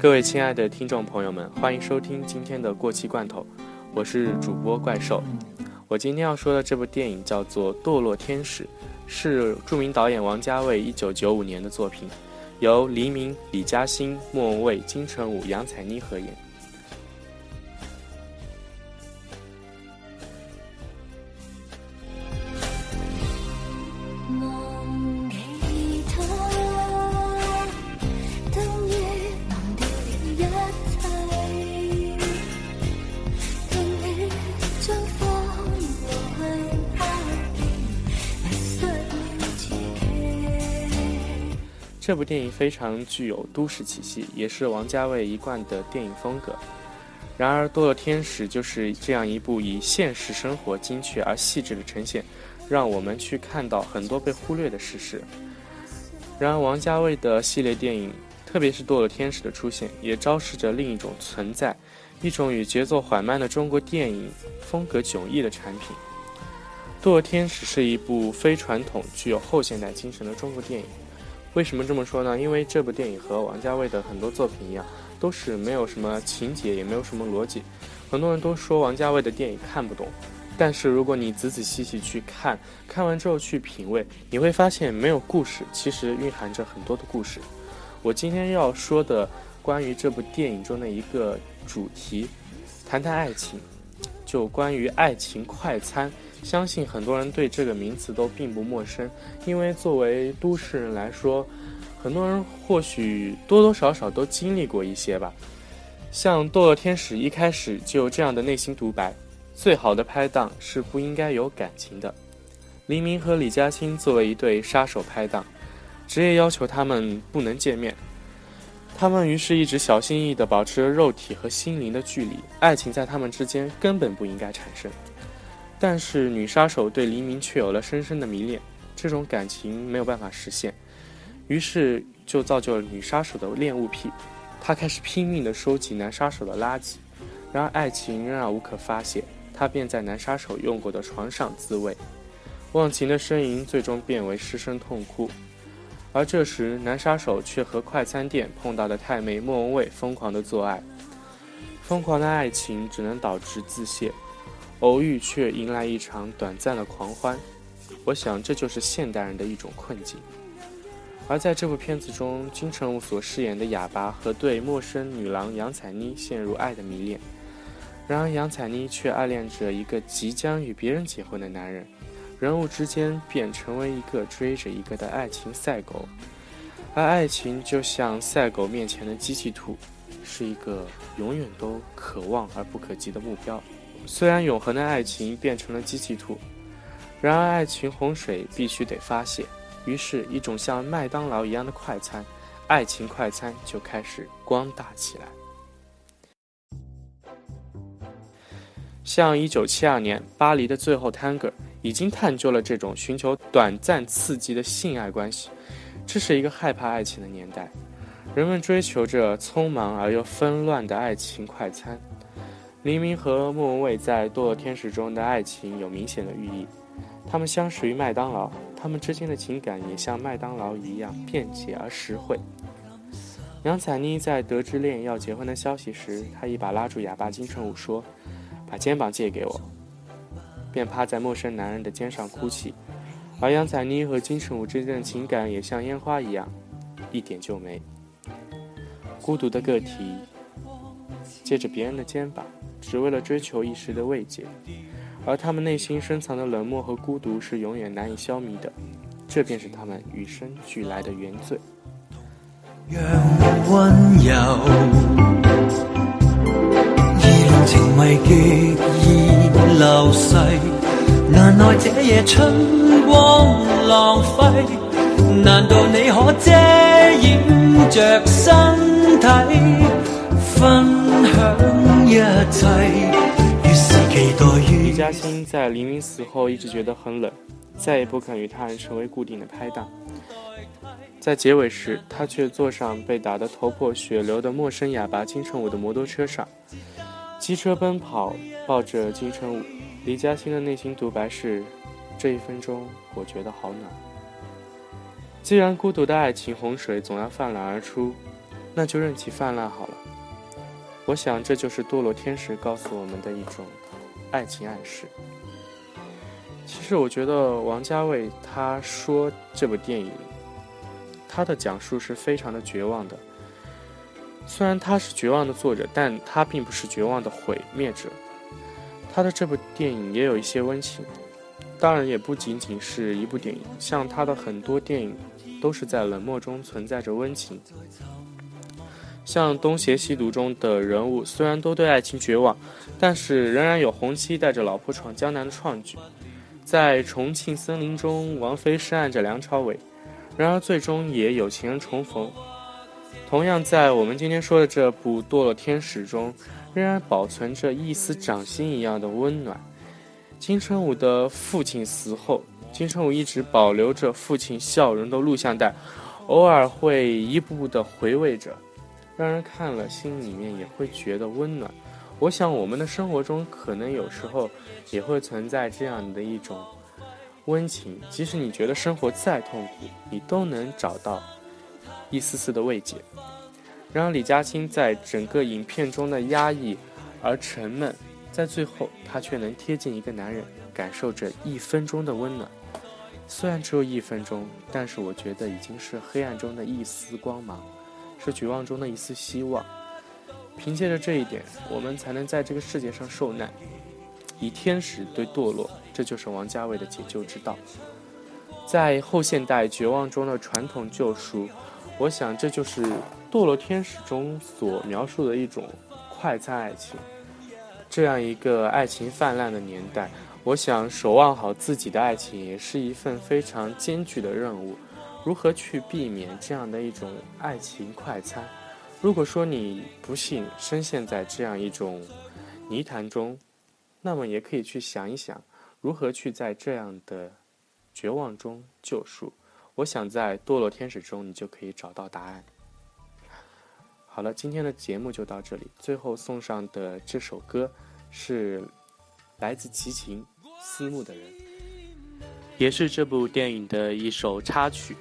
各位亲爱的听众朋友们，欢迎收听今天的过期罐头，我是主播怪兽。我今天要说的这部电影叫做《堕落天使》，是著名导演王家卫一九九五年的作品，由黎明、李嘉欣、莫文蔚、金城武、杨采妮合演。这部电影非常具有都市气息，也是王家卫一贯的电影风格。然而，《堕落天使》就是这样一部以现实生活精确而细致的呈现，让我们去看到很多被忽略的事实。然而，王家卫的系列电影，特别是《堕落天使》的出现，也昭示着另一种存在，一种与节奏缓慢的中国电影风格迥异的产品。《堕落天使》是一部非传统、具有后现代精神的中国电影。为什么这么说呢？因为这部电影和王家卫的很多作品一样，都是没有什么情节，也没有什么逻辑。很多人都说王家卫的电影看不懂，但是如果你仔仔细细去看，看完之后去品味，你会发现没有故事，其实蕴含着很多的故事。我今天要说的关于这部电影中的一个主题，谈谈爱情，就关于爱情快餐。相信很多人对这个名词都并不陌生，因为作为都市人来说，很多人或许多多少少都经历过一些吧。像《堕落天使》一开始就有这样的内心独白：最好的拍档是不应该有感情的。黎明和李嘉欣作为一对杀手拍档，职业要求他们不能见面，他们于是一直小心翼翼地保持着肉体和心灵的距离，爱情在他们之间根本不应该产生。但是女杀手对黎明却有了深深的迷恋，这种感情没有办法实现，于是就造就了女杀手的恋物癖，她开始拼命地收集男杀手的垃圾，然而爱情仍然无可发泄，她便在男杀手用过的床上自慰，忘情的呻吟最终变为失声痛哭，而这时男杀手却和快餐店碰到的太妹莫文蔚疯狂地做爱，疯狂的爱情只能导致自泄。偶遇却迎来一场短暂的狂欢，我想这就是现代人的一种困境。而在这部片子中，金城武所饰演的哑巴和对陌生女郎杨采妮陷入爱的迷恋，然而杨采妮却爱恋着一个即将与别人结婚的男人，人物之间便成为一个追着一个的爱情赛狗，而爱情就像赛狗面前的机器兔，是一个永远都可望而不可及的目标。虽然永恒的爱情变成了机器兔，然而爱情洪水必须得发泄，于是，一种像麦当劳一样的快餐，爱情快餐就开始光大起来。像1972年巴黎的最后 Tango 已经探究了这种寻求短暂刺激的性爱关系，这是一个害怕爱情的年代，人们追求着匆忙而又纷乱的爱情快餐。黎明和莫文蔚在《堕落天使》中的爱情有明显的寓意，他们相识于麦当劳，他们之间的情感也像麦当劳一样便捷而实惠。杨采妮在得知恋要结婚的消息时，她一把拉住哑巴金城武说：“把肩膀借给我。”便趴在陌生男人的肩上哭泣。而杨采妮和金城武之间的情感也像烟花一样，一点就没。孤独的个体，借着别人的肩膀。只为了追求一时的慰藉，而他们内心深藏的冷漠和孤独是永远难以消弭的，这便是他们与生俱来的原罪。让温柔，意乱情迷极易流逝，难耐这夜春光浪费，难道你可遮掩着身体分享？李嘉欣在黎明死后一直觉得很冷，再也不肯与他人成为固定的拍档。在结尾时，他却坐上被打得头破血流的陌生哑巴金城武的摩托车上，机车奔跑，抱着金城武。李嘉欣的内心独白是：“这一分钟，我觉得好暖。”既然孤独的爱情洪水总要泛滥而出。那就任其泛滥好了。我想这就是堕落天使告诉我们的一种爱情暗示。其实我觉得王家卫他说这部电影，他的讲述是非常的绝望的。虽然他是绝望的作者，但他并不是绝望的毁灭者。他的这部电影也有一些温情，当然也不仅仅是一部电影，像他的很多电影都是在冷漠中存在着温情。像《东邪西毒》中的人物，虽然都对爱情绝望，但是仍然有洪七带着老婆闯江南的创举。在重庆森林中，王菲深爱着梁朝伟，然而最终也有情人重逢。同样，在我们今天说的这部《堕落天使》中，仍然保存着一丝掌心一样的温暖。金城武的父亲死后，金城武一直保留着父亲笑容的录像带，偶尔会一步步的回味着。让人看了心里面也会觉得温暖。我想我们的生活中可能有时候也会存在这样的一种温情，即使你觉得生活再痛苦，你都能找到一丝丝的慰藉。然而李嘉欣在整个影片中的压抑而沉闷，在最后她却能贴近一个男人，感受着一分钟的温暖。虽然只有一分钟，但是我觉得已经是黑暗中的一丝光芒。是绝望中的一丝希望。凭借着这一点，我们才能在这个世界上受难。以天使对堕落，这就是王家卫的解救之道。在后现代绝望中的传统救赎，我想这就是《堕落天使》中所描述的一种快餐爱情。这样一个爱情泛滥的年代，我想守望好自己的爱情也是一份非常艰巨的任务。如何去避免这样的一种爱情快餐？如果说你不幸深陷在这样一种泥潭中，那么也可以去想一想，如何去在这样的绝望中救赎。我想在《堕落天使》中，你就可以找到答案。好了，今天的节目就到这里。最后送上的这首歌是来自齐秦，《思慕的人》。也是这部电影的一首插曲。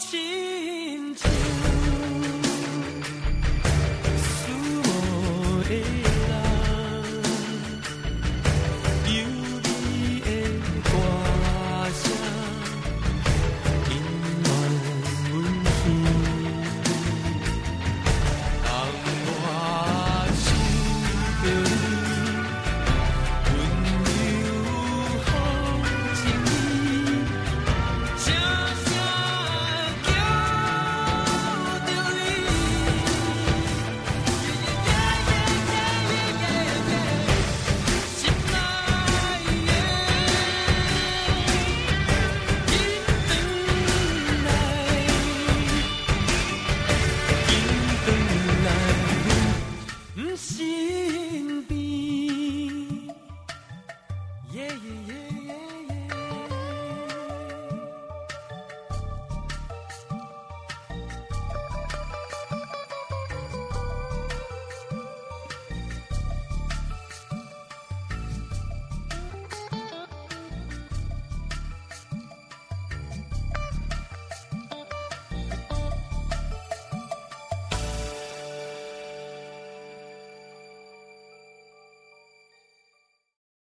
亲像。